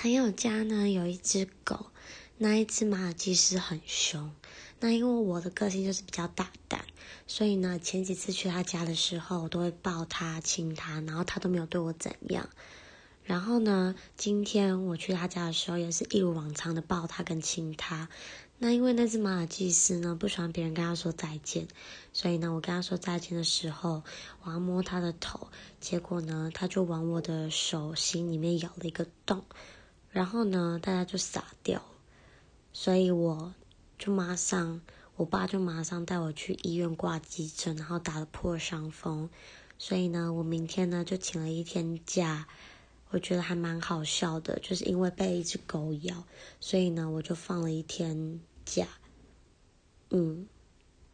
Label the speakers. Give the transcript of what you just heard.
Speaker 1: 朋友家呢有一只狗，那一只马尔济斯很凶。那因为我的个性就是比较大胆，所以呢，前几次去他家的时候，我都会抱他、亲他，然后他都没有对我怎样。然后呢，今天我去他家的时候，也是一如往常的抱他跟亲他。那因为那只马尔济斯呢，不喜欢别人跟他说再见，所以呢，我跟他说再见的时候，我要摸他的头，结果呢，他就往我的手心里面咬了一个洞。然后呢，大家就傻掉，所以我就马上，我爸就马上带我去医院挂急诊，然后打了破伤风。所以呢，我明天呢就请了一天假，我觉得还蛮好笑的，就是因为被一只狗咬，所以呢我就放了一天假，嗯。